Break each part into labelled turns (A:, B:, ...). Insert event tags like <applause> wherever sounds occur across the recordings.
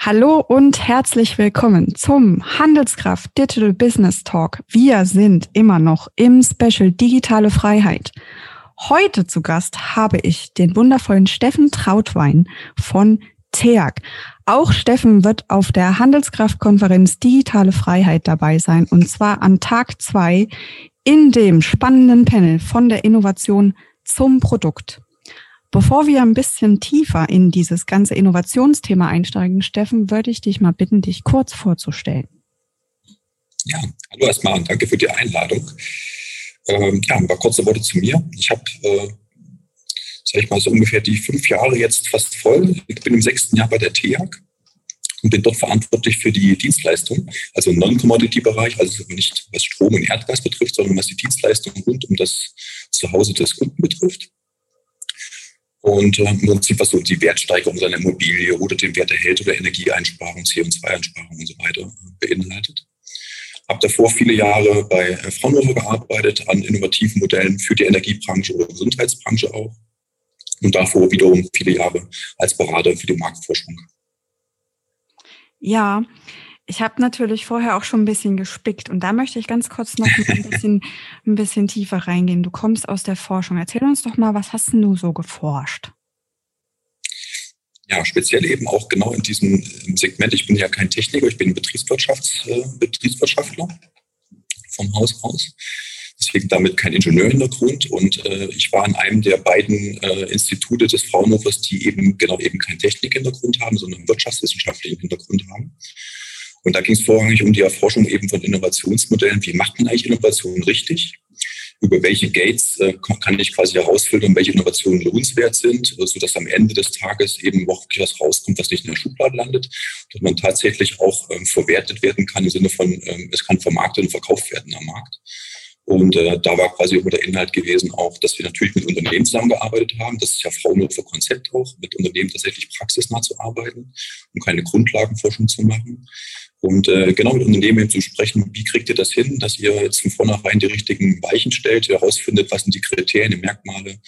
A: Hallo und herzlich willkommen zum Handelskraft Digital Business Talk. Wir sind immer noch im Special Digitale Freiheit. Heute zu Gast habe ich den wundervollen Steffen Trautwein von TEAG. Auch Steffen wird auf der Handelskraftkonferenz Digitale Freiheit dabei sein und zwar an Tag zwei in dem spannenden Panel von der Innovation zum Produkt. Bevor wir ein bisschen tiefer in dieses ganze Innovationsthema einsteigen, Steffen, würde ich dich mal bitten, dich kurz vorzustellen.
B: Ja, hallo erstmal und danke für die Einladung. Ähm, ja, ein paar kurze Worte zu mir. Ich habe, äh, sag ich mal, so ungefähr die fünf Jahre jetzt fast voll. Ich bin im sechsten Jahr bei der TEAG und bin dort verantwortlich für die Dienstleistung, also im Non-Commodity-Bereich, also nicht was Strom und Erdgas betrifft, sondern was die Dienstleistung rund um das Zuhause des Kunden betrifft und äh, im Prinzip was so die Wertsteigerung seiner Immobilie oder den Wert erhält oder Energieeinsparung, CO2-Einsparung und so weiter äh, beinhaltet. Habe davor viele Jahre bei äh, Fraunhofer gearbeitet an innovativen Modellen für die Energiebranche oder Gesundheitsbranche auch. Und davor wiederum viele Jahre als Berater für die Marktforschung.
A: Ja, ich habe natürlich vorher auch schon ein bisschen gespickt und da möchte ich ganz kurz noch ein bisschen, <laughs> ein bisschen tiefer reingehen. Du kommst aus der Forschung. Erzähl uns doch mal, was hast du so geforscht?
B: Ja, speziell eben auch genau in diesem Segment. Ich bin ja kein Techniker, ich bin Betriebswirtschafts, äh, Betriebswirtschaftler vom Haus aus. Deswegen damit kein Ingenieurhintergrund. Und äh, ich war in einem der beiden äh, Institute des Fraunhofers, die eben genau eben keinen Technikhintergrund haben, sondern wirtschaftswissenschaftlichen Hintergrund haben. Und da ging es vorrangig um die Erforschung eben von Innovationsmodellen. Wie macht man eigentlich Innovationen richtig? Über welche Gates äh, kann ich quasi herausfiltern, welche Innovationen lohnenswert sind, sodass am Ende des Tages eben wirklich was rauskommt, was nicht in der Schublade landet, dass man tatsächlich auch ähm, verwertet werden kann im Sinne von, ähm, es kann vermarktet und verkauft werden am Markt. Und äh, da war quasi immer der Inhalt gewesen auch, dass wir natürlich mit Unternehmen zusammengearbeitet haben. Das ist ja Fraunhofer Konzept auch, mit Unternehmen tatsächlich praxisnah zu arbeiten und keine Grundlagenforschung zu machen. Und äh, genau mit Unternehmen zu sprechen, wie kriegt ihr das hin, dass ihr jetzt von vornherein die richtigen Weichen stellt, herausfindet, was sind die Kriterien, die Merkmale,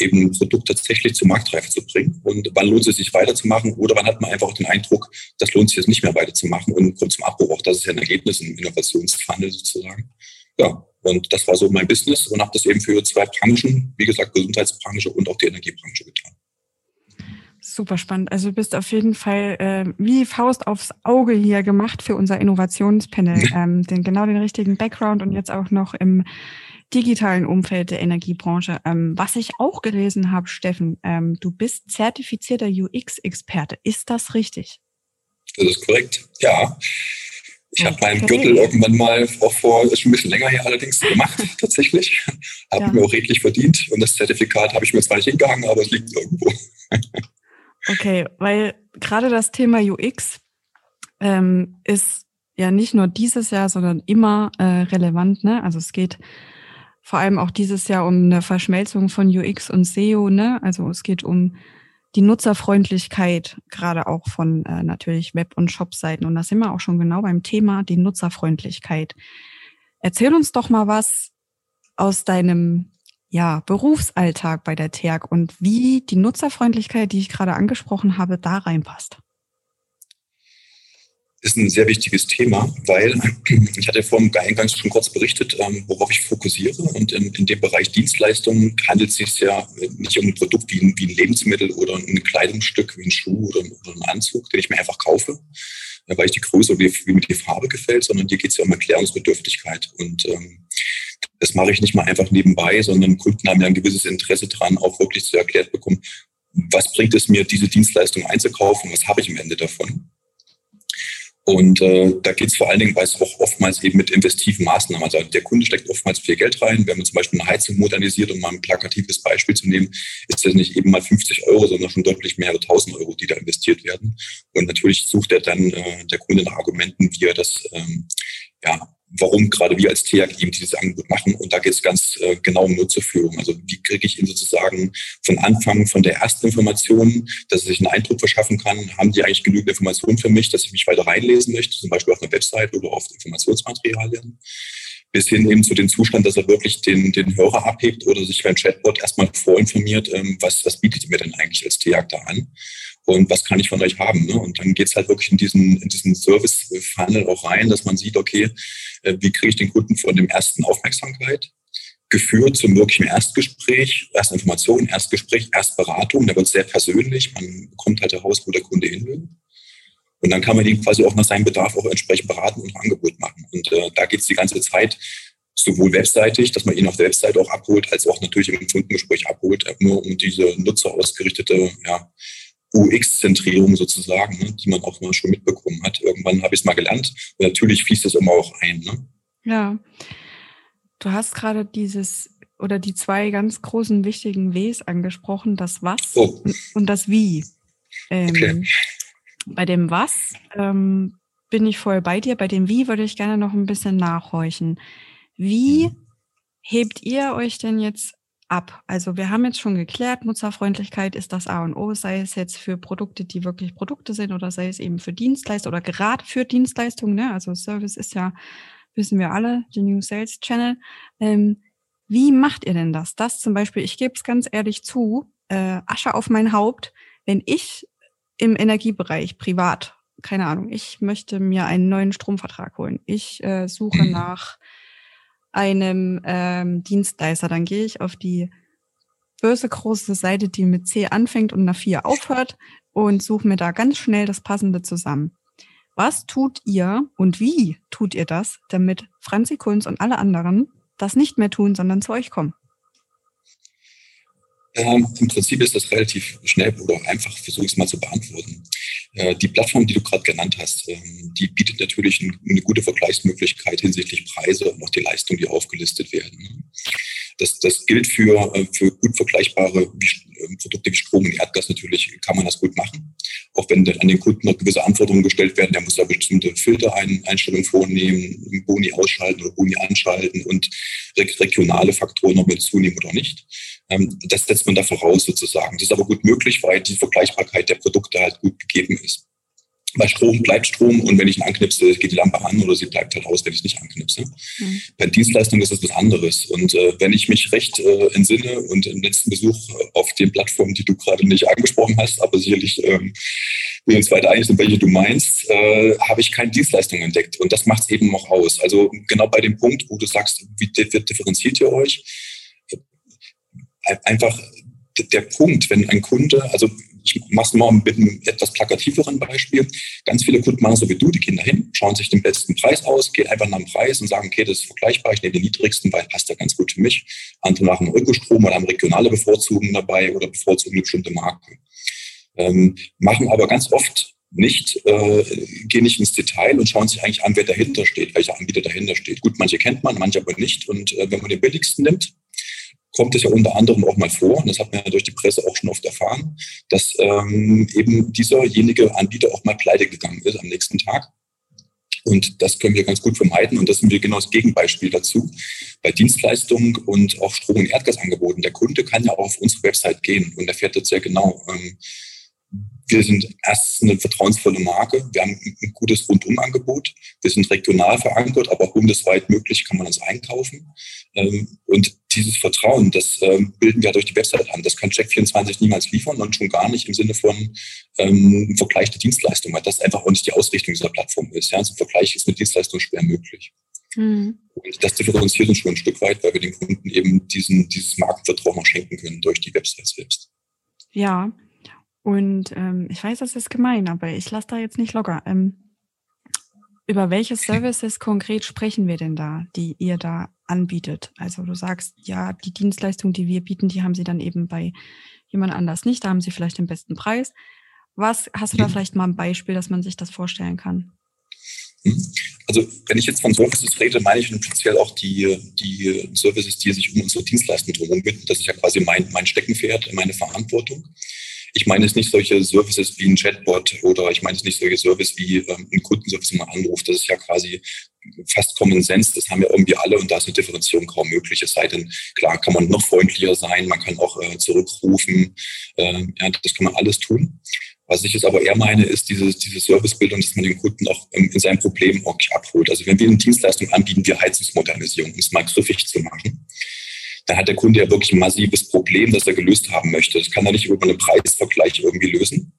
B: eben ein Produkt tatsächlich zur Marktreife zu bringen und wann lohnt es sich weiterzumachen oder wann hat man einfach den Eindruck, das lohnt sich jetzt nicht mehr weiterzumachen und kommt zum Abbruch. Auch das ist ja ein Ergebnis im Innovationsfunnel sozusagen. Ja, und das war so mein Business und habe das eben für zwei Branchen, wie gesagt, Gesundheitsbranche und auch die Energiebranche getan.
A: Super spannend. Also du bist auf jeden Fall äh, wie Faust aufs Auge hier gemacht für unser Innovationspanel. <laughs> ähm, den, genau den richtigen Background und jetzt auch noch im digitalen Umfeld der Energiebranche. Ähm, was ich auch gelesen habe, Steffen, ähm, du bist zertifizierter UX-Experte. Ist das richtig?
B: Das ist korrekt, ja. Ich habe meinen Gürtel irgendwann mal auch vor, ist schon ein bisschen länger her allerdings, gemacht <laughs> tatsächlich. habe ja. mir auch redlich verdient und das Zertifikat habe ich mir zwar nicht hingehangen, aber es liegt irgendwo. <laughs>
A: Okay, weil gerade das Thema UX ähm, ist ja nicht nur dieses Jahr, sondern immer äh, relevant. Ne? Also es geht vor allem auch dieses Jahr um eine Verschmelzung von UX und SEO. Ne? Also es geht um die Nutzerfreundlichkeit, gerade auch von äh, natürlich Web- und Shop-Seiten. Und da sind wir auch schon genau beim Thema, die Nutzerfreundlichkeit. Erzähl uns doch mal was aus deinem ja, Berufsalltag bei der TEAG und wie die Nutzerfreundlichkeit, die ich gerade angesprochen habe, da reinpasst.
B: Ist ein sehr wichtiges Thema, weil <clears throat> ich hatte vor dem Eingangs schon kurz berichtet, ähm, worauf ich fokussiere. Und in, in dem Bereich Dienstleistungen handelt es sich ja nicht um ein Produkt wie ein, wie ein Lebensmittel oder ein Kleidungsstück wie ein Schuh oder, oder ein Anzug, den ich mir einfach kaufe, weil ich die Größe oder wie mir die Farbe gefällt, sondern hier geht es ja um Erklärungsbedürftigkeit. Und ähm, das mache ich nicht mal einfach nebenbei, sondern Kunden haben ja ein gewisses Interesse dran, auch wirklich zu erklärt bekommen, was bringt es mir, diese Dienstleistung einzukaufen, was habe ich am Ende davon. Und äh, da geht es vor allen Dingen, weil es auch oftmals eben mit investiven Maßnahmen, also der Kunde steckt oftmals viel Geld rein. Wenn man zum Beispiel eine Heizung modernisiert, um mal ein plakatives Beispiel zu nehmen, ist das nicht eben mal 50 Euro, sondern schon deutlich mehrere 1000 Euro, die da investiert werden. Und natürlich sucht er dann äh, der Kunde nach Argumenten, wie er das ähm, ja, warum gerade wir als TEAG eben dieses Angebot machen. Und da geht es ganz äh, genau um Nutzerführung. Also wie kriege ich ihn sozusagen von Anfang, von der ersten Information, dass er sich einen Eindruck verschaffen kann, haben die eigentlich genügend Informationen für mich, dass ich mich weiter reinlesen möchte, zum Beispiel auf einer Website oder auf Informationsmaterialien. bis hin eben zu dem Zustand, dass er wirklich den, den Hörer abhebt oder sich beim Chatbot erstmal vorinformiert, ähm, was, was bietet mir denn eigentlich als TIAG da an und was kann ich von euch haben. Ne? Und dann geht's halt wirklich in diesen, in diesen Service-Funnel auch rein, dass man sieht, okay, äh, wie kriege ich den Kunden von dem ersten Aufmerksamkeit, geführt zum wirklichen Erstgespräch, Erstinformation, Erstgespräch, Erstberatung, da wird es sehr persönlich, man bekommt halt heraus, wo der Kunde hin will. Und dann kann man ihn quasi auch nach seinem Bedarf auch entsprechend beraten und ein Angebot machen. Und äh, da geht es die ganze Zeit sowohl webseitig, dass man ihn auf der Webseite auch abholt, als auch natürlich im Kundengespräch abholt, äh, nur um diese nutzerausgerichtete ja, UX-Zentrierung sozusagen, ne, die man auch mal schon mitbekommen hat. Irgendwann habe ich es mal gelernt und natürlich fließt es immer auch ein. Ne?
A: Ja, du hast gerade dieses oder die zwei ganz großen wichtigen Ws angesprochen, das Was oh. und das Wie. Ähm, okay. Bei dem Was ähm, bin ich voll bei dir. Bei dem Wie würde ich gerne noch ein bisschen nachhorchen. Wie mhm. hebt ihr euch denn jetzt ab? Also wir haben jetzt schon geklärt, Nutzerfreundlichkeit ist das A und O, sei es jetzt für Produkte, die wirklich Produkte sind oder sei es eben für Dienstleister oder gerade für Dienstleistungen. Ne? Also Service ist ja, wissen wir alle, the New Sales Channel. Ähm, wie macht ihr denn das? Das zum Beispiel, ich gebe es ganz ehrlich zu, äh, Asche auf mein Haupt, wenn ich im Energiebereich privat, keine Ahnung, ich möchte mir einen neuen Stromvertrag holen. Ich äh, suche <clears throat> nach einem ähm, Dienstleister. Dann gehe ich auf die böse große Seite, die mit C anfängt und nach 4 aufhört und suche mir da ganz schnell das Passende zusammen. Was tut ihr und wie tut ihr das, damit Franzi Kunz und alle anderen das nicht mehr tun, sondern zu euch kommen?
B: Ähm, Im Prinzip ist das relativ schnell oder einfach, versuche ich es mal zu beantworten. Äh, die Plattform, die du gerade genannt hast, ähm, die bietet natürlich ein, eine gute Vergleichsmöglichkeit hinsichtlich Preise und auch die Leistungen, die aufgelistet werden. Das, das gilt für, äh, für gut vergleichbare wie, äh, Produkte wie Strom und Erdgas natürlich, kann man das gut machen. Auch wenn an den Kunden noch gewisse Anforderungen gestellt werden, der muss da bestimmte Filtereinstellungen vornehmen, Boni ausschalten oder Boni anschalten und regionale Faktoren noch mit zunehmen oder nicht. Ähm, das setzt man da voraus sozusagen. Das ist aber gut möglich, weil die Vergleichbarkeit der Produkte halt gut gegeben ist. Bei Strom bleibt Strom und wenn ich ihn anknipse, geht die Lampe an oder sie bleibt halt aus, wenn ich es nicht anknipse. Mhm. Bei Dienstleistungen ist das was anderes. Und äh, wenn ich mich recht äh, entsinne und im letzten Besuch auf den Plattformen, die du gerade nicht angesprochen hast, aber sicherlich ähm, wir uns weiter einig sind, welche du meinst, äh, habe ich keine Dienstleistung entdeckt. Und das macht es eben noch aus. Also genau bei dem Punkt, wo du sagst, wie differenziert ihr euch? einfach der Punkt, wenn ein Kunde, also ich mache es mal mit einem etwas plakativeren Beispiel. Ganz viele Kunden machen so wie du, die Kinder hin, schauen sich den besten Preis aus, gehen einfach nach dem Preis und sagen, okay, das ist vergleichbar, ich nehme den niedrigsten, weil passt ja ganz gut für mich. Andere machen Ökostrom oder haben regionale Bevorzugungen dabei oder bevorzugen eine bestimmte Marke. Ähm, machen aber ganz oft nicht, äh, gehen nicht ins Detail und schauen sich eigentlich an, wer dahinter steht, welcher Anbieter dahinter steht. Gut, manche kennt man, manche aber nicht. Und äh, wenn man den billigsten nimmt, kommt es ja unter anderem auch mal vor, und das hat man ja durch die Presse auch schon oft erfahren, dass ähm, eben dieserjenige Anbieter auch mal pleite gegangen ist am nächsten Tag. Und das können wir ganz gut vermeiden. Und das sind wir genau das Gegenbeispiel dazu. Bei Dienstleistungen und auch Strom- und Erdgasangeboten. Der Kunde kann ja auch auf unsere Website gehen und erfährt dort sehr genau, ähm, wir sind erst eine vertrauensvolle Marke. Wir haben ein gutes Rundumangebot. Wir sind regional verankert, aber bundesweit möglich kann man uns einkaufen. Ähm, und dieses Vertrauen, das ähm, bilden wir durch die Website an. Das kann Check24 niemals liefern und schon gar nicht im Sinne von ähm, Vergleich der Dienstleistung, weil das einfach auch nicht die Ausrichtung dieser Plattform ist. Ja, also Vergleich ist mit Dienstleistung schwer möglich. Mhm. Und das differenziert uns schon ein Stück weit, weil wir den Kunden eben diesen, dieses Markenvertrauen auch schenken können durch die Website selbst.
A: Ja, und ähm, ich weiß, das ist gemein, aber ich lasse da jetzt nicht locker. Ähm, über welche Services konkret sprechen wir denn da, die ihr da anbietet? Also du sagst, ja, die Dienstleistung, die wir bieten, die haben sie dann eben bei jemand anders nicht. Da haben sie vielleicht den besten Preis. Was hast du da vielleicht mal ein Beispiel, dass man sich das vorstellen kann?
B: Mhm. Also wenn ich jetzt von Services rede, meine ich speziell auch die, die Services, die sich um unsere Dienstleistung drumherum bitten. Das ist ja quasi mein, mein Steckenpferd, meine Verantwortung. Ich meine jetzt nicht solche Services wie ein Chatbot oder ich meine jetzt nicht solche Services wie ähm, ein Kundenservice, man anruft. Das ist ja quasi fast Common Sense. Das haben ja irgendwie alle und da ist eine Differenzierung kaum möglich. Es sei denn, klar, kann man noch freundlicher sein, man kann auch äh, zurückrufen. Äh, ja, das kann man alles tun. Was ich jetzt aber eher meine, ist diese, diese Servicebildung, dass man den Kunden auch ähm, in seinem Problem auch abholt. Also wenn wir eine Dienstleistung anbieten, wie Heizungsmodernisierung, um es mal griffig zu machen, dann hat der Kunde ja wirklich ein massives Problem, das er gelöst haben möchte. Das kann er nicht über einen Preisvergleich irgendwie lösen,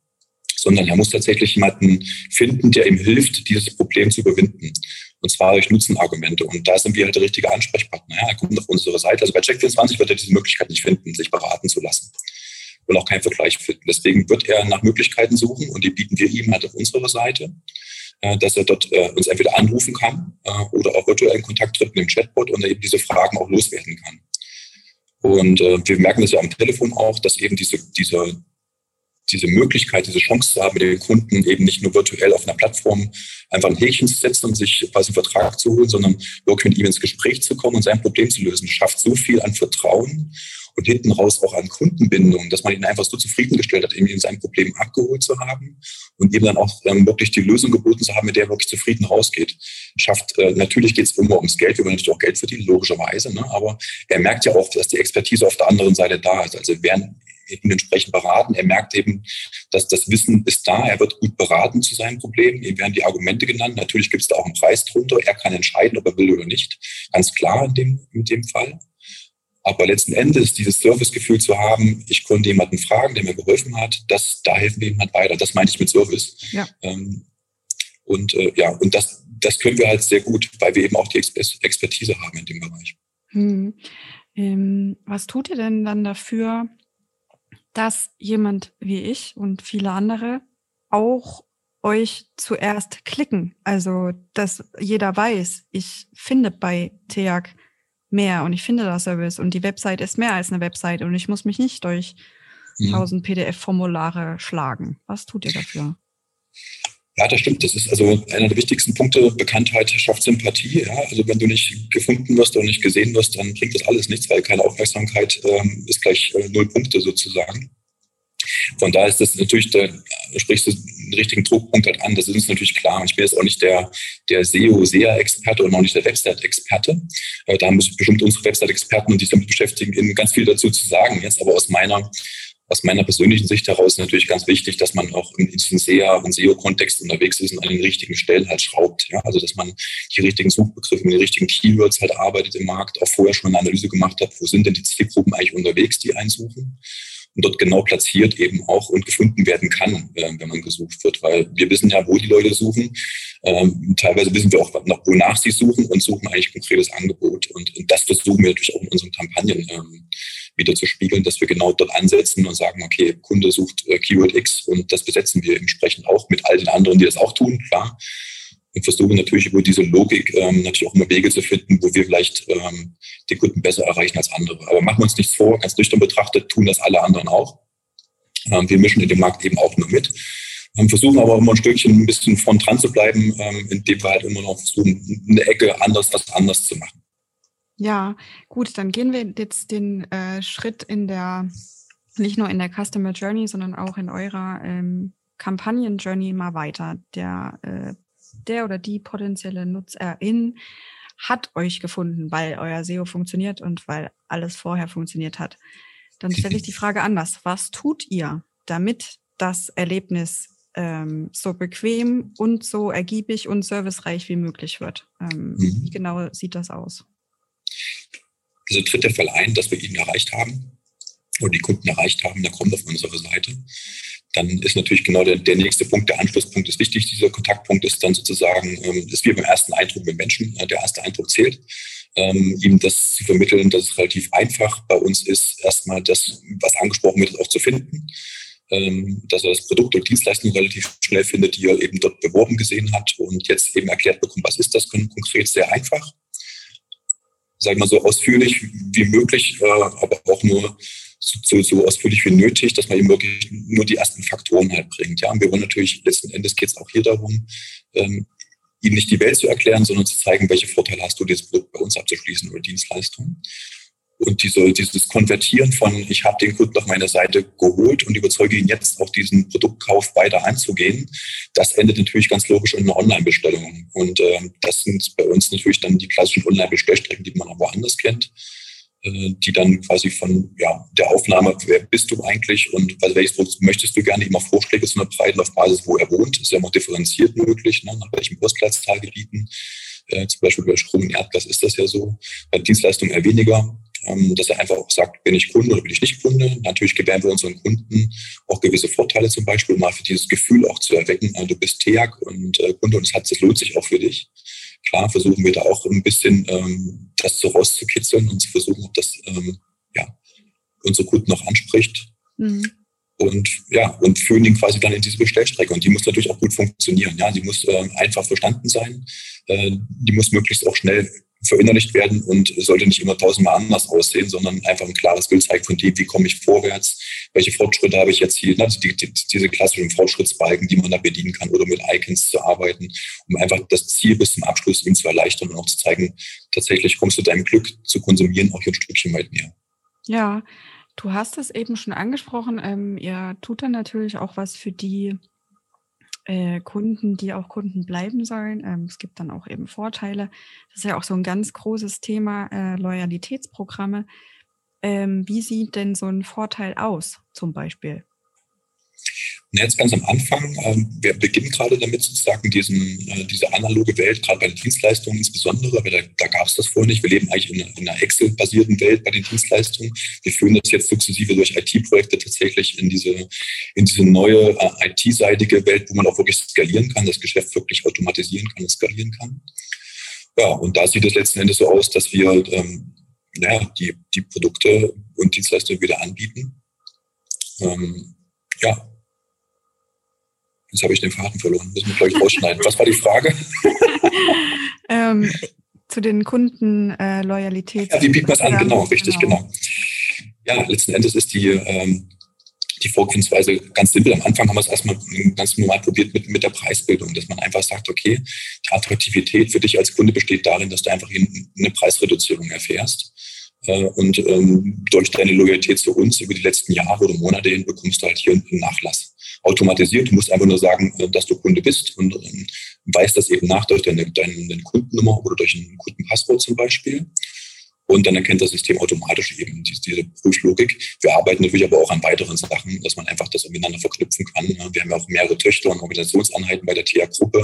B: sondern er muss tatsächlich jemanden finden, der ihm hilft, dieses Problem zu überwinden. Und zwar durch Nutzenargumente. Und da sind wir halt der richtige Ansprechpartner. Ja, er kommt auf unsere Seite. Also bei Check24 wird er diese Möglichkeit nicht finden, sich beraten zu lassen und auch keinen Vergleich finden. Deswegen wird er nach Möglichkeiten suchen und die bieten wir ihm halt auf unserer Seite, äh, dass er dort äh, uns entweder anrufen kann äh, oder auch virtuell in Kontakt tritt mit dem Chatbot und er eben diese Fragen auch loswerden kann. Und wir merken das ja am Telefon auch, dass eben diese, diese, diese Möglichkeit, diese Chance zu haben, mit den Kunden eben nicht nur virtuell auf einer Plattform einfach ein Häkchen zu setzen und sich quasi einen Vertrag zu holen, sondern wirklich mit ihm ins Gespräch zu kommen und sein Problem zu lösen, schafft so viel an Vertrauen und hinten raus auch an Kundenbindung, dass man ihn einfach so zufriedengestellt hat, irgendwie in seinem Problem abgeholt zu haben und ihm dann auch ähm, wirklich die Lösung geboten zu haben, mit der er wirklich zufrieden rausgeht. Schafft, äh, natürlich geht es immer ums Geld, wir wollen natürlich auch Geld verdienen, logischerweise, ne? aber er merkt ja auch, dass die Expertise auf der anderen Seite da ist. Also werden ihn entsprechend beraten. Er merkt eben, dass das Wissen ist da. Er wird gut beraten zu seinem Problem. Ihm werden die Argumente genannt. Natürlich gibt es da auch einen Preis drunter. Er kann entscheiden, ob er will oder nicht. Ganz klar in dem, in dem Fall. Aber letzten Endes dieses Servicegefühl zu haben, ich konnte jemanden fragen, der mir geholfen hat, das, da helfen wir ihm halt weiter. Das meine ich mit Service. Ja. Ähm, und äh, ja, und das, das können wir halt sehr gut, weil wir eben auch die Expertise haben in dem Bereich.
A: Hm. Ähm, was tut ihr denn dann dafür, dass jemand wie ich und viele andere auch euch zuerst klicken? Also, dass jeder weiß, ich finde bei TEAG mehr und ich finde da Service und die Website ist mehr als eine Website und ich muss mich nicht durch mhm. 1000 PDF-Formulare schlagen. Was tut ihr dafür?
B: Ja, das stimmt. Das ist also einer der wichtigsten Punkte. Bekanntheit schafft Sympathie. Ja? Also wenn du nicht gefunden wirst oder nicht gesehen wirst, dann bringt das alles nichts, weil keine Aufmerksamkeit ähm, ist gleich äh, null Punkte sozusagen. Von daher ist das natürlich, da sprichst du einen richtigen Druckpunkt halt an. Das ist uns natürlich klar. Und ich bin jetzt auch nicht der, der SEO-SEA-Experte und auch nicht der Website-Experte. Äh, da haben bestimmt unsere Website-Experten und die sich damit beschäftigen, ganz viel dazu zu sagen jetzt. Aber aus meiner aus meiner persönlichen Sicht heraus natürlich ganz wichtig, dass man auch in diesem SEA und SEO-Kontext unterwegs ist und an den richtigen Stellen halt schraubt. Ja? Also dass man die richtigen Suchbegriffe mit den richtigen Keywords halt arbeitet im Markt, auch vorher schon eine Analyse gemacht hat, wo sind denn die Zielgruppen eigentlich unterwegs, die einsuchen und dort genau platziert eben auch und gefunden werden kann, äh, wenn man gesucht wird. Weil wir wissen ja, wo die Leute suchen. Ähm, teilweise wissen wir auch, noch, wonach sie suchen und suchen eigentlich konkretes Angebot. Und, und das versuchen wir natürlich auch in unseren Kampagnen ähm, wieder zu spiegeln, dass wir genau dort ansetzen und sagen, okay, Kunde sucht äh, Keyword X und das besetzen wir entsprechend auch mit all den anderen, die das auch tun, klar und versuchen natürlich über diese Logik ähm, natürlich auch immer Wege zu finden, wo wir vielleicht ähm, den Kunden besser erreichen als andere. Aber machen wir uns nichts vor, ganz nüchtern betrachtet, tun das alle anderen auch. Ähm, wir mischen in dem Markt eben auch nur mit. Ähm, versuchen aber immer ein Stückchen ein bisschen von dran zu bleiben, ähm, indem wir halt immer noch versuchen, eine Ecke anders, was anders zu machen.
A: Ja, gut, dann gehen wir jetzt den äh, Schritt in der, nicht nur in der Customer Journey, sondern auch in eurer ähm, Kampagnen Journey mal weiter. Der äh, der oder die potenzielle Nutzerin hat euch gefunden, weil euer SEO funktioniert und weil alles vorher funktioniert hat. Dann stelle ich die <laughs> Frage anders. Was tut ihr, damit das Erlebnis ähm, so bequem und so ergiebig und servicereich wie möglich wird? Ähm, mhm. Wie genau sieht das aus?
B: Also tritt der Fall ein, dass wir ihn erreicht haben oder die Kunden erreicht haben, der kommt auf unsere Seite dann ist natürlich genau der, der nächste Punkt, der Anschlusspunkt ist wichtig. Dieser Kontaktpunkt ist dann sozusagen, ähm, ist wie beim ersten Eindruck mit Menschen, äh, der erste Eindruck zählt. Ähm, ihm das zu vermitteln, dass es relativ einfach bei uns ist, erstmal das, was angesprochen wird, auch zu finden. Ähm, dass er das Produkt oder Dienstleistung relativ schnell findet, die er eben dort beworben gesehen hat und jetzt eben erklärt bekommt, was ist das konkret, sehr einfach. Sag mal so ausführlich wie möglich, äh, aber auch nur so, so ausführlich wie nötig, dass man eben wirklich nur die ersten Faktoren halt bringt. Ja, und wir wollen natürlich, letzten Endes geht es auch hier darum, ähm, ihnen nicht die Welt zu erklären, sondern zu zeigen, welche Vorteile hast du, dieses Produkt bei uns abzuschließen oder Dienstleistungen. Und diese, dieses Konvertieren von, ich habe den Kunden auf meine Seite geholt und überzeuge ihn jetzt auch diesen Produktkauf weiter anzugehen, das endet natürlich ganz logisch in einer Online-Bestellung. Und äh, das sind bei uns natürlich dann die klassischen Online-Bestellstrecken, die man auch woanders kennt. Äh, die dann quasi von ja, der Aufnahme, wer bist du eigentlich und also welches Produkt möchtest du gerne, immer Vorschläge zu unterbreiten auf Basis, wo er wohnt. Ist ja auch differenziert möglich, ne, nach welchen Postleitzahlgebieten. Äh, zum Beispiel bei Strom und Erdgas ist das ja so. Bei Dienstleistungen eher weniger. Ähm, dass er einfach auch sagt, bin ich Kunde oder bin ich nicht Kunde. Natürlich gewähren wir unseren Kunden auch gewisse Vorteile zum Beispiel, mal für dieses Gefühl auch zu erwecken, äh, du bist TEAG und äh, Kunde und es hat, das lohnt sich auch für dich. Klar versuchen wir da auch ein bisschen ähm, das so rauszukitzeln und zu versuchen, ob das ähm, ja, unsere Kunden noch anspricht. Mhm. Und ja, und führen ihn quasi dann in diese Bestellstrecke. Und die muss natürlich auch gut funktionieren. Ja, die muss äh, einfach verstanden sein. Äh, die muss möglichst auch schnell verinnerlicht werden und sollte nicht immer tausendmal anders aussehen, sondern einfach ein klares Bild zeigt von dem, wie komme ich vorwärts, welche Fortschritte habe ich jetzt hier, ne? die, die, diese klassischen Fortschrittsbalken, die man da bedienen kann oder mit Icons zu arbeiten, um einfach das Ziel bis zum Abschluss ihm zu erleichtern und auch zu zeigen, tatsächlich kommst du deinem Glück zu konsumieren auch hier ein Stückchen weit näher.
A: Ja, du hast es eben schon angesprochen, ähm, ihr tut dann natürlich auch was für die äh, Kunden, die auch Kunden bleiben sollen. Ähm, es gibt dann auch eben Vorteile. Das ist ja auch so ein ganz großes Thema, äh, Loyalitätsprogramme. Ähm, wie sieht denn so ein Vorteil aus, zum Beispiel?
B: Jetzt ganz am Anfang, ähm, wir beginnen gerade damit sozusagen diesen, äh, diese analoge Welt, gerade bei den Dienstleistungen insbesondere, aber da, da gab es das vorher nicht. Wir leben eigentlich in einer, in einer Excel-basierten Welt bei den Dienstleistungen. Wir führen das jetzt sukzessive durch IT-Projekte tatsächlich in diese, in diese neue äh, IT-seitige Welt, wo man auch wirklich skalieren kann, das Geschäft wirklich automatisieren kann und skalieren kann. Ja, und da sieht es letzten Endes so aus, dass wir ähm, ja, die, die Produkte und Dienstleistungen wieder anbieten. Ähm, ja, Jetzt habe ich den Faden verloren. Müssen wir gleich rausschneiden. Was war die Frage? <laughs>
A: ähm, zu den Kundenloyalität.
B: Äh, ja, wie bieten wir es an? Genau, richtig, genau. genau. Ja, letzten Endes ist die, ähm, die Vorgehensweise ganz simpel. Am Anfang haben wir es erstmal ganz normal probiert mit, mit der Preisbildung, dass man einfach sagt, okay, die Attraktivität für dich als Kunde besteht darin, dass du einfach eine Preisreduzierung erfährst. Äh, und ähm, durch deine Loyalität zu uns über die letzten Jahre oder Monate hin bekommst du halt hier einen Nachlass automatisiert. Du musst einfach nur sagen, äh, dass du Kunde bist und ähm, weißt das eben nach durch deine, deine, deine Kundennummer oder durch ein Kundenpasswort zum Beispiel. Und dann erkennt das System automatisch eben diese, Prüflogik. Wir arbeiten natürlich aber auch an weiteren Sachen, dass man einfach das miteinander verknüpfen kann. Wir haben ja auch mehrere Töchter und Organisationseinheiten bei der TIA-Gruppe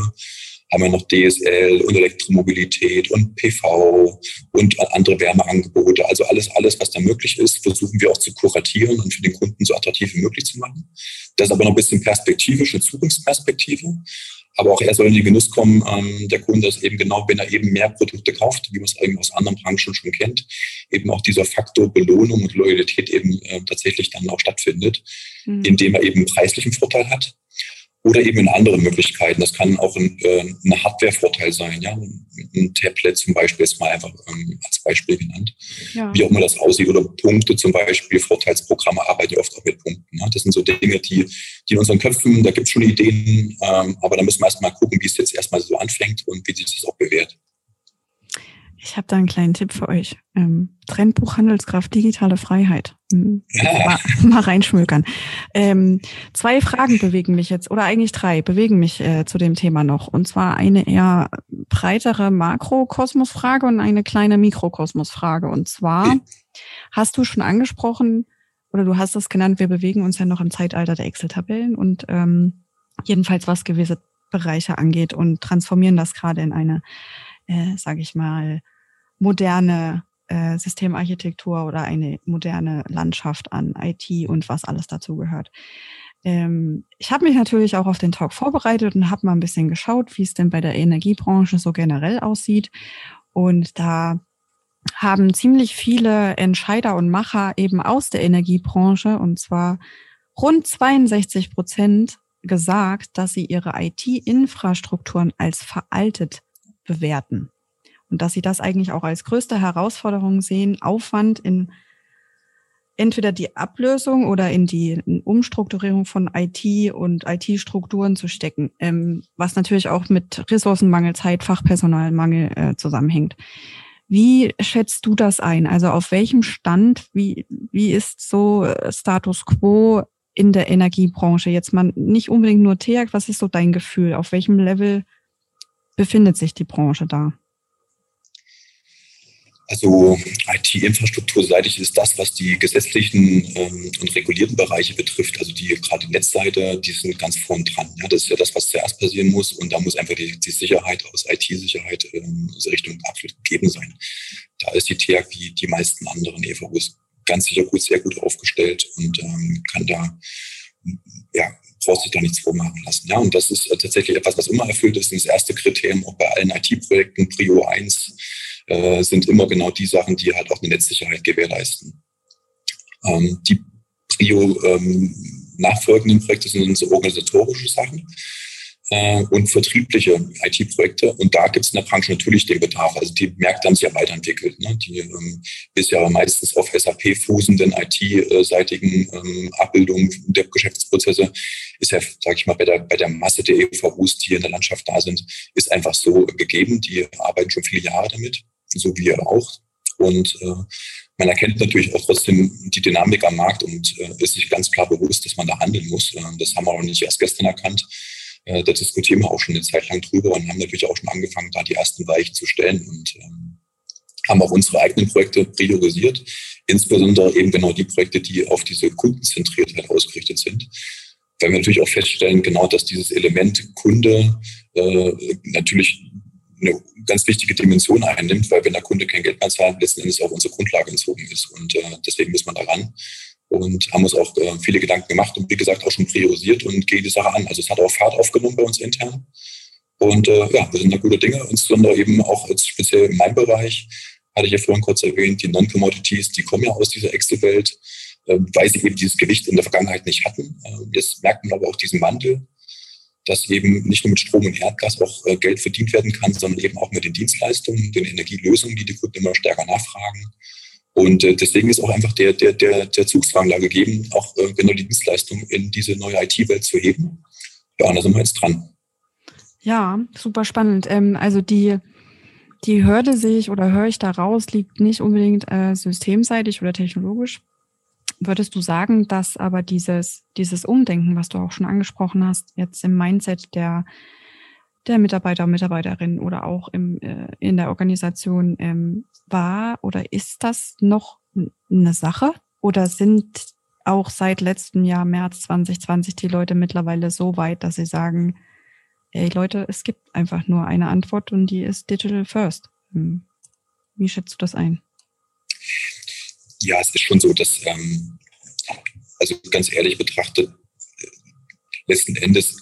B: haben wir noch DSL und Elektromobilität und PV und andere Wärmeangebote. Also alles, alles, was da möglich ist, versuchen wir auch zu kuratieren und für den Kunden so attraktiv wie möglich zu machen. Das ist aber noch ein bisschen perspektivisch, eine Zukunftsperspektive. Aber auch er soll in den Genuss kommen, ähm, der Kunde ist eben genau, wenn er eben mehr Produkte kauft, wie man es eben aus anderen Branchen schon kennt, eben auch dieser Faktor Belohnung und Loyalität eben äh, tatsächlich dann auch stattfindet, mhm. indem er eben preislichen Vorteil hat oder eben in andere Möglichkeiten. Das kann auch ein, äh, ein Hardware-Vorteil sein. Ja? Ein Tablet zum Beispiel ist mal einfach ähm, als Beispiel genannt. Ja. Wie auch immer das aussieht. Oder Punkte zum Beispiel, Vorteilsprogramme arbeiten ja oft auch mit Punkten. Ja? Das sind so Dinge, die, die in unseren Köpfen, da gibt es schon Ideen, ähm, aber da müssen wir erstmal gucken, wie es jetzt erstmal so anfängt und wie sich das auch bewährt.
A: Ich habe da einen kleinen Tipp für euch. Ähm, Trendbuch Handelskraft Digitale Freiheit. Hm, ja. mal, mal reinschmökern. Ähm, zwei Fragen bewegen mich jetzt, oder eigentlich drei, bewegen mich äh, zu dem Thema noch. Und zwar eine eher breitere Makrokosmosfrage und eine kleine Mikrokosmosfrage. Und zwar hast du schon angesprochen, oder du hast es genannt, wir bewegen uns ja noch im Zeitalter der Excel-Tabellen und ähm, jedenfalls was gewisse Bereiche angeht und transformieren das gerade in eine, äh, sage ich mal, moderne äh, Systemarchitektur oder eine moderne Landschaft an IT und was alles dazu gehört. Ähm, ich habe mich natürlich auch auf den Talk vorbereitet und habe mal ein bisschen geschaut, wie es denn bei der Energiebranche so generell aussieht. Und da haben ziemlich viele Entscheider und Macher eben aus der Energiebranche, und zwar rund 62 Prozent, gesagt, dass sie ihre IT-Infrastrukturen als veraltet bewerten und dass sie das eigentlich auch als größte Herausforderung sehen, Aufwand in entweder die Ablösung oder in die Umstrukturierung von IT und IT-Strukturen zu stecken, ähm, was natürlich auch mit Ressourcenmangel, Zeit, Fachpersonalmangel äh, zusammenhängt. Wie schätzt du das ein? Also auf welchem Stand, wie, wie ist so äh, Status quo in der Energiebranche? Jetzt mal nicht unbedingt nur TEAG, was ist so dein Gefühl? Auf welchem Level befindet sich die Branche da?
B: Also IT-Infrastrukturseitig ist das, was die gesetzlichen ähm, und regulierten Bereiche betrifft, also die gerade Netzseite, die sind ganz vorn dran. Ja, das ist ja das, was zuerst passieren muss und da muss einfach die, die Sicherheit aus IT-Sicherheit ähm, Richtung absolut gegeben sein. Da ist die TEAG wie die meisten anderen EVUs ganz sicher gut, sehr gut aufgestellt und ähm, kann da ja, braucht sich da nichts vormachen lassen. Ja, und das ist äh, tatsächlich etwas, was immer erfüllt ist. Und das erste Kriterium auch bei allen IT-Projekten, Prio 1, äh, sind immer genau die Sachen, die halt auch eine Netzsicherheit gewährleisten. Ähm, die Prio ähm, nachfolgenden Projekte sind so organisatorische Sachen äh, und vertriebliche IT-Projekte. Und da gibt es in der Branche natürlich den Bedarf. Also die Märkte haben sich ja weiterentwickelt. Ne? Die ähm, bisher meistens auf SAP fußenden IT-seitigen ähm, Abbildungen der Geschäftsprozesse ist ja, sage ich mal, bei der, bei der Masse der EVUs, die in der Landschaft da sind, ist einfach so gegeben. Die arbeiten schon viele Jahre damit, so wie ihr auch. Und äh, man erkennt natürlich auch trotzdem die Dynamik am Markt und äh, ist sich ganz klar bewusst, dass man da handeln muss. Äh, das haben wir auch nicht erst gestern erkannt. Äh, da diskutieren wir auch schon eine Zeit lang drüber und haben natürlich auch schon angefangen, da die ersten Weichen zu stellen und ähm, haben auch unsere eigenen Projekte priorisiert, insbesondere eben genau die Projekte, die auf diese Kundenzentriertheit ausgerichtet sind. Weil wir natürlich auch feststellen, genau, dass dieses Element Kunde äh, natürlich eine ganz wichtige Dimension einnimmt, weil wenn der Kunde kein Geld mehr zahlt, letzten Endes auch unsere Grundlage entzogen ist. Und äh, deswegen muss man daran und haben uns auch äh, viele Gedanken gemacht und wie gesagt auch schon priorisiert und gehen die Sache an. Also es hat auch Fahrt aufgenommen bei uns intern. Und äh, ja, wir sind da gute Dinge, insbesondere eben auch speziell in meinem Bereich, hatte ich ja vorhin kurz erwähnt, die Non-Commodities, die kommen ja aus dieser Excel-Welt, äh, weil sie eben dieses Gewicht in der Vergangenheit nicht hatten. Äh, jetzt merkt man aber auch diesen Wandel, dass eben nicht nur mit Strom und Erdgas auch äh, Geld verdient werden kann, sondern eben auch mit den Dienstleistungen, den Energielösungen, die die Kunden immer stärker nachfragen. Und äh, deswegen ist auch einfach der, der, der, der Zugzwang da gegeben, auch äh, genau die Dienstleistung in diese neue IT-Welt zu heben. Ja, da sind wir jetzt dran.
A: Ja, super spannend. Ähm, also die, die Hürde sehe ich oder höre ich da raus, liegt nicht unbedingt äh, systemseitig oder technologisch. Würdest du sagen, dass aber dieses, dieses Umdenken, was du auch schon angesprochen hast, jetzt im Mindset der, der Mitarbeiter und Mitarbeiterinnen oder auch im, äh, in der Organisation ähm, war oder ist das noch eine Sache? Oder sind auch seit letztem Jahr, März 2020, die Leute mittlerweile so weit, dass sie sagen, ey Leute, es gibt einfach nur eine Antwort und die ist Digital First. Hm. Wie schätzt du das ein?
B: Ja, es ist schon so, dass, ähm, also ganz ehrlich betrachtet, äh, letzten Endes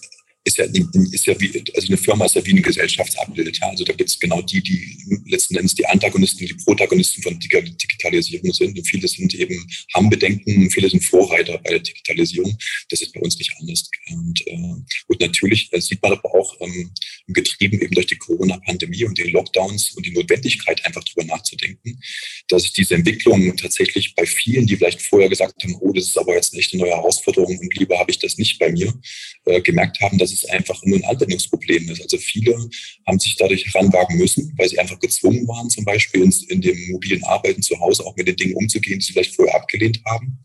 B: ist ja, ist ja wie, also eine Firma ist ja wie ein Gesellschaftsabbild. Ja? Also da gibt es genau die, die letzten Endes die Antagonisten, die Protagonisten von Digitalisierung sind. Und viele sind eben, haben Bedenken, viele sind Vorreiter bei der Digitalisierung. Das ist bei uns nicht anders. Und, äh, und natürlich äh, sieht man aber auch ähm, getrieben eben durch die Corona-Pandemie und die Lockdowns und die Notwendigkeit, einfach drüber nachzudenken, dass diese Entwicklung tatsächlich bei vielen, die vielleicht vorher gesagt haben, oh, das ist aber jetzt eine neue Herausforderung und lieber habe ich das nicht bei mir, äh, gemerkt haben, dass es einfach nur ein Anwendungsproblem ist. Also viele haben sich dadurch heranwagen müssen, weil sie einfach gezwungen waren, zum Beispiel in, in dem mobilen Arbeiten zu Hause auch mit den Dingen umzugehen, die sie vielleicht vorher abgelehnt haben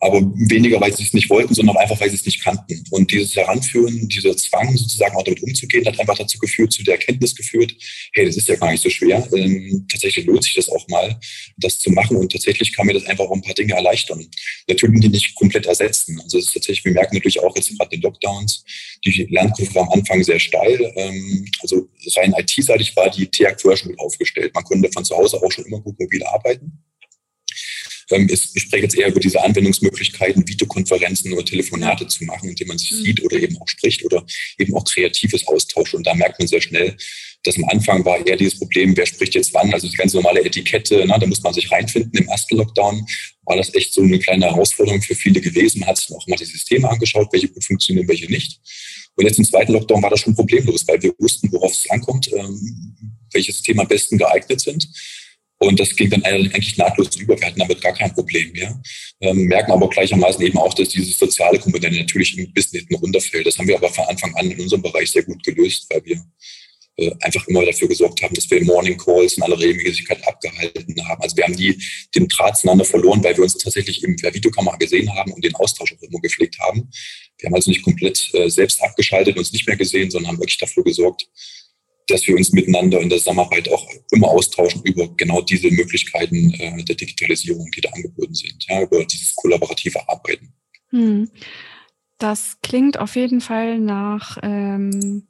B: aber weniger, weil sie es nicht wollten, sondern einfach, weil sie es nicht kannten. Und dieses Heranführen, dieser Zwang sozusagen auch damit umzugehen, hat einfach dazu geführt, zu der Erkenntnis geführt, hey, das ist ja gar nicht so schwer. Ähm, tatsächlich lohnt sich das auch mal, das zu machen. Und tatsächlich kann mir das einfach auch ein paar Dinge erleichtern. Natürlich die nicht komplett ersetzen. Also es ist tatsächlich, wir merken natürlich auch jetzt gerade den Lockdowns, die Lernkurve war am Anfang sehr steil. Ähm, also rein IT-seitig war die vorher schon gut aufgestellt. Man konnte von zu Hause auch schon immer gut mobil arbeiten. Ähm, ich spreche jetzt eher über diese Anwendungsmöglichkeiten, Videokonferenzen oder Telefonate zu machen, indem man sich mhm. sieht oder eben auch spricht oder eben auch kreatives Austausch. Und da merkt man sehr schnell, dass am Anfang war eher dieses Problem, wer spricht jetzt wann, also die ganz normale Etikette, na, da muss man sich reinfinden. Im ersten Lockdown war das echt so eine kleine Herausforderung für viele gewesen. Hat sich auch mal die Systeme angeschaut, welche gut funktionieren, welche nicht. Und jetzt im zweiten Lockdown war das schon problemlos, weil wir wussten, worauf es ankommt, ähm, welche Systeme am besten geeignet sind. Und das ging dann eigentlich nahtlos über. Wir hatten damit gar kein Problem mehr. Ähm, merken aber gleichermaßen eben auch, dass diese soziale Komponente natürlich ein bisschen hinten runterfällt. Das haben wir aber von Anfang an in unserem Bereich sehr gut gelöst, weil wir äh, einfach immer dafür gesorgt haben, dass wir Morning Calls in aller Regelmäßigkeit abgehalten haben. Also wir haben nie den Draht zueinander verloren, weil wir uns tatsächlich in der Videokamera gesehen haben und den Austausch auch immer gepflegt haben. Wir haben also nicht komplett äh, selbst abgeschaltet, uns nicht mehr gesehen, sondern haben wirklich dafür gesorgt, dass wir uns miteinander in der Zusammenarbeit auch immer austauschen über genau diese Möglichkeiten äh, der Digitalisierung, die da angeboten sind, ja, über dieses kollaborative Arbeiten. Hm.
A: Das klingt auf jeden Fall nach, ähm,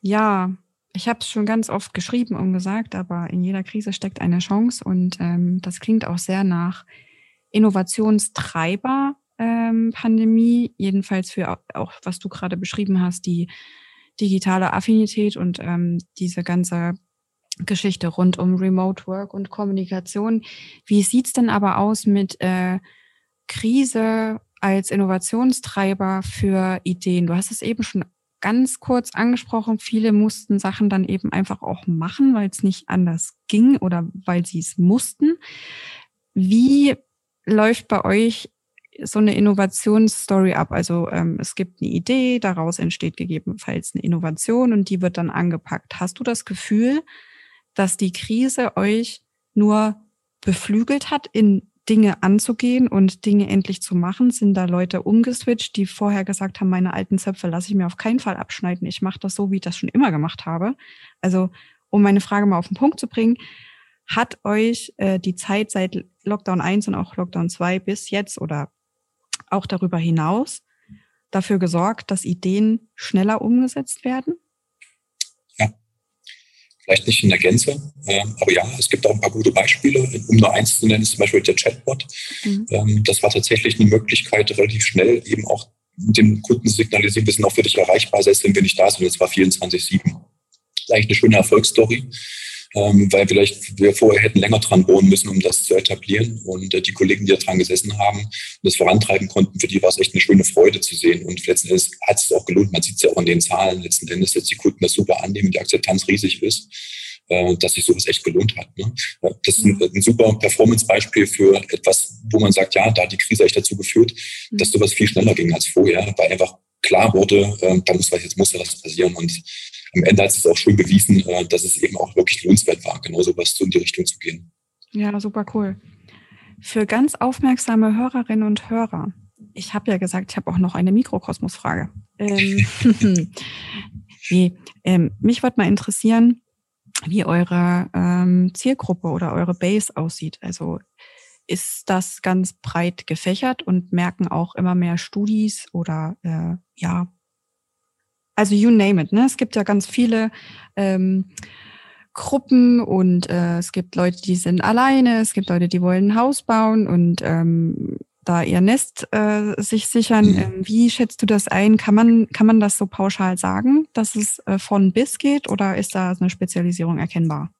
A: ja, ich habe es schon ganz oft geschrieben und gesagt, aber in jeder Krise steckt eine Chance und ähm, das klingt auch sehr nach Innovationstreiber ähm, Pandemie, jedenfalls für auch, was du gerade beschrieben hast, die digitale Affinität und ähm, diese ganze Geschichte rund um Remote Work und Kommunikation. Wie sieht's denn aber aus mit äh, Krise als Innovationstreiber für Ideen? Du hast es eben schon ganz kurz angesprochen. Viele mussten Sachen dann eben einfach auch machen, weil es nicht anders ging oder weil sie es mussten. Wie läuft bei euch so eine Innovationsstory ab. Also ähm, es gibt eine Idee, daraus entsteht gegebenenfalls eine Innovation und die wird dann angepackt. Hast du das Gefühl, dass die Krise euch nur beflügelt hat, in Dinge anzugehen und Dinge endlich zu machen? Sind da Leute umgeswitcht, die vorher gesagt haben, meine alten Zöpfe lasse ich mir auf keinen Fall abschneiden. Ich mache das so, wie ich das schon immer gemacht habe. Also um meine Frage mal auf den Punkt zu bringen, hat euch äh, die Zeit seit Lockdown 1 und auch Lockdown 2 bis jetzt oder auch darüber hinaus dafür gesorgt, dass Ideen schneller umgesetzt werden?
B: Ja, vielleicht nicht in der Gänze, äh, aber ja, es gibt auch ein paar gute Beispiele. Um nur eins zu nennen, ist zum Beispiel der Chatbot. Mhm. Ähm, das war tatsächlich eine Möglichkeit, relativ schnell eben auch dem Kunden zu signalisieren, wir sind auch für dich erreichbar, selbst wenn wir nicht da sind. Und zwar 24-7. Das ist eigentlich eine schöne Erfolgsstory ähm, weil vielleicht wir vorher hätten länger dran bohren müssen, um das zu etablieren. Und äh, die Kollegen, die da dran gesessen haben und das vorantreiben konnten, für die war es echt eine schöne Freude zu sehen. Und letzten Endes hat es auch gelohnt. Man sieht es ja auch in den Zahlen letzten Endes, dass die Kunden das super annehmen, die Akzeptanz riesig ist äh, dass sich sowas echt gelohnt hat. Ne? Das ist ein, ein super Performance-Beispiel für etwas, wo man sagt, ja, da hat die Krise echt dazu geführt, mhm. dass sowas viel schneller ging als vorher, weil einfach klar wurde, äh, da muss was, jetzt muss was passieren. Und am Ende hat es auch schon bewiesen, äh, dass es eben auch wirklich lohnenswert war, genau sowas in die Richtung zu gehen.
A: Ja, super cool. Für ganz aufmerksame Hörerinnen und Hörer, ich habe ja gesagt, ich habe auch noch eine Mikrokosmos-Frage. Ähm, <laughs> <laughs> nee, ähm, mich würde mal interessieren, wie eure ähm, Zielgruppe oder eure Base aussieht. Also ist das ganz breit gefächert und merken auch immer mehr Studis oder äh, ja also you name it, ne? Es gibt ja ganz viele ähm, Gruppen und äh, es gibt Leute, die sind alleine, es gibt Leute, die wollen ein Haus bauen und ähm, da ihr Nest äh, sich sichern. Mhm. Ähm, wie schätzt du das ein? Kann man, kann man das so pauschal sagen, dass es äh, von bis geht oder ist da eine Spezialisierung erkennbar?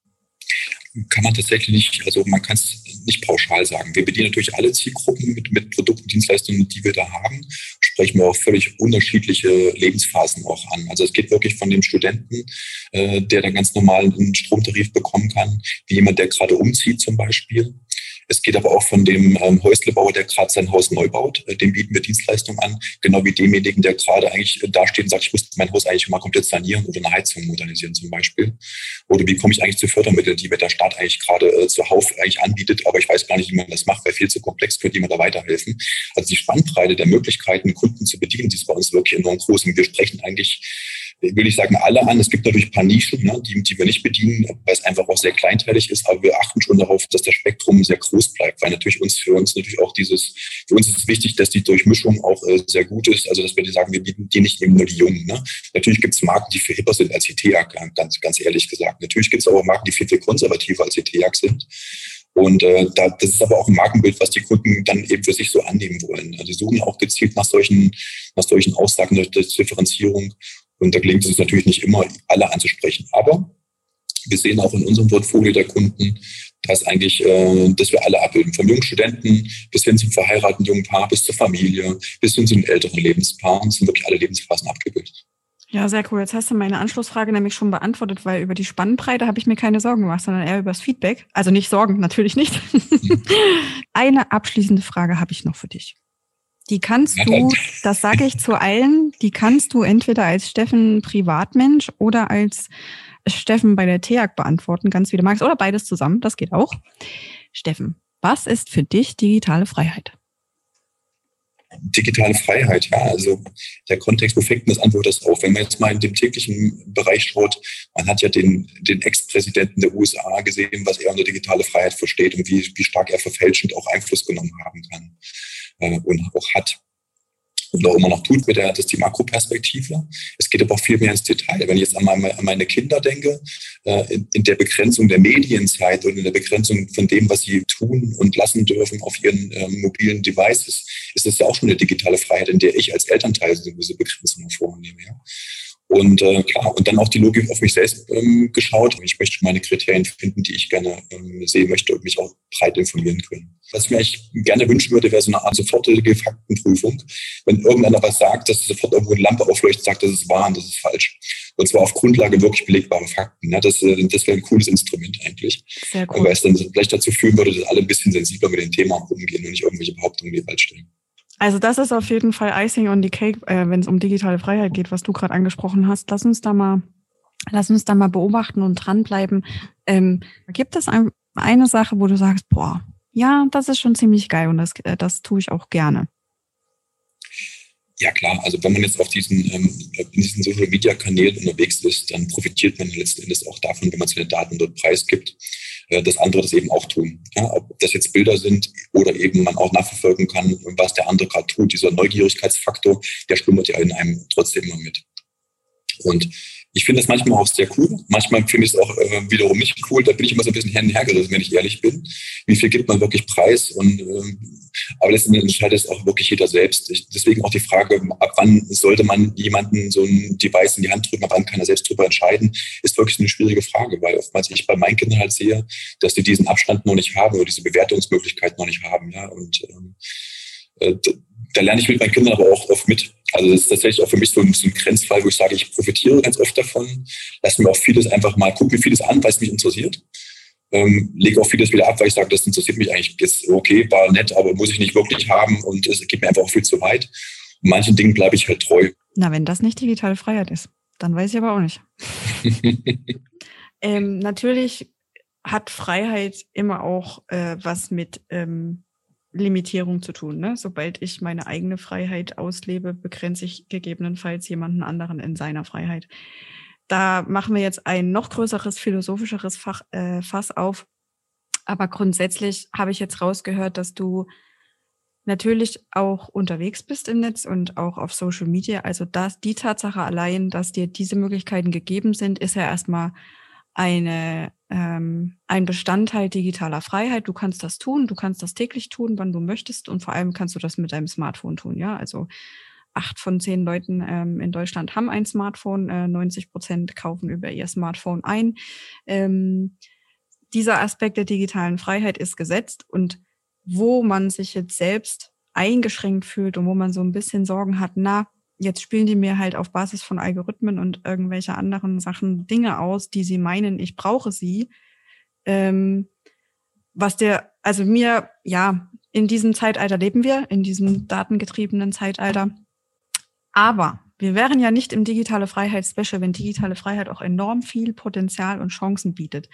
B: Kann man tatsächlich nicht, also man kann es nicht pauschal sagen. Wir bedienen natürlich alle Zielgruppen mit, mit Produkten, Dienstleistungen, die wir da haben, sprechen wir auch völlig unterschiedliche Lebensphasen auch an. Also es geht wirklich von dem Studenten, äh, der dann ganz normal einen Stromtarif bekommen kann, wie jemand, der gerade umzieht zum Beispiel, es geht aber auch von dem ähm, Häuslebauer, der gerade sein Haus neu baut. Äh, dem bieten wir Dienstleistungen an. Genau wie demjenigen, der gerade eigentlich äh, dasteht und sagt, ich muss mein Haus eigentlich mal komplett sanieren oder eine Heizung modernisieren zum Beispiel. Oder wie komme ich eigentlich zu Fördermitteln, die mir der Staat eigentlich gerade äh, zuhauf eigentlich anbietet, aber ich weiß gar nicht, wie man das macht, weil viel zu komplex, könnte jemand da weiterhelfen. Also die Spannbreite der Möglichkeiten, Kunden zu bedienen, die ist bei uns wirklich enorm groß. Und wir sprechen eigentlich will ich sagen, alle an. Es gibt natürlich ein paar Nischen, ne, die, die wir nicht bedienen, weil es einfach auch sehr kleinteilig ist. Aber wir achten schon darauf, dass das Spektrum sehr groß bleibt, weil natürlich uns für uns natürlich auch dieses, für uns ist es wichtig, dass die Durchmischung auch äh, sehr gut ist. Also dass wir die sagen, wir bieten die nicht eben nur die Jungen. Ne? Natürlich gibt es Marken, die viel hipper sind als die TEAG, ganz, ganz ehrlich gesagt. Natürlich gibt es aber Marken, die viel, viel konservativer als die TEAG sind. Und äh, da, das ist aber auch ein Markenbild, was die Kunden dann eben für sich so annehmen wollen. Also die suchen auch gezielt nach solchen, nach solchen Aussagen der Differenzierung. Und da gelingt es natürlich nicht immer, alle anzusprechen. Aber wir sehen auch in unserem Portfolio der Kunden, dass eigentlich, äh, dass wir alle abbilden. Vom jungen Studenten bis hin zum verheirateten jungen Paar, bis zur Familie, bis hin zu den älteren Lebenspaaren sind wirklich alle Lebensphasen abgebildet.
A: Ja, sehr cool. Jetzt hast du meine Anschlussfrage nämlich schon beantwortet, weil über die Spannbreite habe ich mir keine Sorgen gemacht, sondern eher über das Feedback. Also nicht Sorgen, natürlich nicht. Mhm. <laughs> Eine abschließende Frage habe ich noch für dich. Die kannst du, das sage ich zu allen, die kannst du entweder als Steffen Privatmensch oder als Steffen bei der TEAG beantworten, ganz wie du magst, oder beides zusammen, das geht auch. Steffen, was ist für dich digitale Freiheit?
B: Digitale Freiheit, ja, also der Kontext, wo fängt das an, wo das auf? Wenn man jetzt mal in dem täglichen Bereich schaut, man hat ja den, den Ex-Präsidenten der USA gesehen, was er unter digitale Freiheit versteht und wie, wie stark er verfälschend auch Einfluss genommen haben kann äh, und auch hat und auch immer noch tut, mit der, das ist die Makroperspektive. Es geht aber auch viel mehr ins Detail. Wenn ich jetzt an meine, an meine Kinder denke, äh, in, in, der Begrenzung der Medienzeit und in der Begrenzung von dem, was sie tun und lassen dürfen auf ihren äh, mobilen Devices, ist das ja auch schon eine digitale Freiheit, in der ich als Elternteil diese Begrenzung vornehme. Ja? Und äh, klar, und dann auch die Logik auf mich selbst ähm, geschaut. Ich möchte meine Kriterien finden, die ich gerne ähm, sehen möchte und mich auch breit informieren können. Was ich mir eigentlich gerne wünschen würde, wäre so eine Art sofortige Faktenprüfung. Wenn irgendeiner was sagt, dass sofort irgendwo eine Lampe aufleuchtet, sagt, das ist wahr und das ist falsch. Und zwar auf Grundlage wirklich belegbarer Fakten. Ja, das, äh, das wäre ein cooles Instrument eigentlich. Sehr cool. Weil es dann vielleicht dazu führen würde, dass alle ein bisschen sensibler mit dem Thema umgehen und nicht irgendwelche Behauptungen in die Welt stellen.
A: Also das ist auf jeden Fall Icing on the Cake, äh, wenn es um digitale Freiheit geht, was du gerade angesprochen hast. Lass uns da mal, lass uns da mal beobachten und dranbleiben. Ähm, gibt es ein, eine Sache, wo du sagst, boah, ja, das ist schon ziemlich geil und das, äh, das tue ich auch gerne.
B: Ja klar, also wenn man jetzt auf diesen, ähm, in diesen Social Media Kanälen unterwegs ist, dann profitiert man letzten Endes auch davon, wenn man seine Daten dort preisgibt. Äh, dass andere das eben auch tun. Ja, ob das jetzt Bilder sind oder eben man auch nachverfolgen kann, was der andere gerade tut. Dieser Neugierigkeitsfaktor, der schlummert ja in einem trotzdem immer mit. Und ich finde das manchmal auch sehr cool. Manchmal finde ich es auch äh, wiederum nicht cool. Da bin ich immer so ein bisschen hin wenn ich ehrlich bin. Wie viel gibt man wirklich preis? Und, ähm, aber letztendlich entscheidet es auch wirklich jeder selbst. Ich, deswegen auch die Frage, ab wann sollte man jemanden so ein Device in die Hand drücken, ab wann kann er selbst darüber entscheiden, ist wirklich eine schwierige Frage, weil oftmals ich bei meinen Kindern halt sehe, dass die diesen Abstand noch nicht haben oder diese Bewertungsmöglichkeit noch nicht haben. Ja? Und ähm, äh, da lerne ich mit meinen Kindern aber auch oft mit. Also das ist tatsächlich auch für mich so ein, so ein Grenzfall, wo ich sage, ich profitiere ganz oft davon, lasse mir auch vieles einfach mal, gucke mir vieles an, weil es mich interessiert. Ähm, lege auch vieles wieder ab, weil ich sage, das interessiert mich eigentlich jetzt okay, war nett, aber muss ich nicht wirklich haben und es geht mir einfach auch viel zu weit. Und manchen Dingen bleibe ich halt treu.
A: Na, wenn das nicht digitale Freiheit ist, dann weiß ich aber auch nicht. <laughs> ähm, natürlich hat Freiheit immer auch äh, was mit ähm, Limitierung zu tun. Ne? Sobald ich meine eigene Freiheit auslebe, begrenze ich gegebenenfalls jemanden anderen in seiner Freiheit. Da machen wir jetzt ein noch größeres philosophischeres Fach, äh, Fass auf. Aber grundsätzlich habe ich jetzt rausgehört, dass du natürlich auch unterwegs bist im Netz und auch auf Social Media. Also das, die Tatsache allein, dass dir diese Möglichkeiten gegeben sind, ist ja erstmal eine, ähm, ein Bestandteil digitaler Freiheit. Du kannst das tun, du kannst das täglich tun, wann du möchtest und vor allem kannst du das mit deinem Smartphone tun. Ja, also acht von zehn Leuten ähm, in Deutschland haben ein Smartphone, äh, 90 Prozent kaufen über ihr Smartphone ein. Ähm, dieser Aspekt der digitalen Freiheit ist gesetzt und wo man sich jetzt selbst eingeschränkt fühlt und wo man so ein bisschen Sorgen hat, na, jetzt spielen die mir halt auf Basis von Algorithmen und irgendwelcher anderen Sachen Dinge aus, die sie meinen, ich brauche sie. Ähm, was der, also mir, ja, in diesem Zeitalter leben wir, in diesem datengetriebenen Zeitalter. Aber wir wären ja nicht im digitale Freiheit Special, wenn digitale Freiheit auch enorm viel Potenzial und Chancen bietet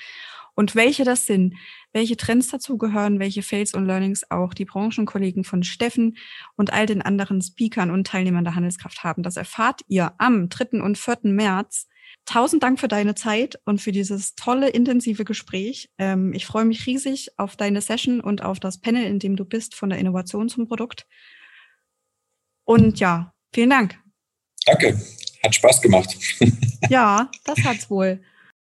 A: und welche das sind, welche Trends dazugehören, welche Fails und Learnings auch die Branchenkollegen von Steffen und all den anderen Speakern und Teilnehmern der Handelskraft haben. Das erfahrt ihr am 3. und 4. März. Tausend Dank für deine Zeit und für dieses tolle, intensive Gespräch. Ähm, ich freue mich riesig auf deine Session und auf das Panel, in dem du bist, von der Innovation zum Produkt. Und ja, vielen Dank.
B: Danke. Hat Spaß gemacht.
A: ja, <laughs> das hat's wohl.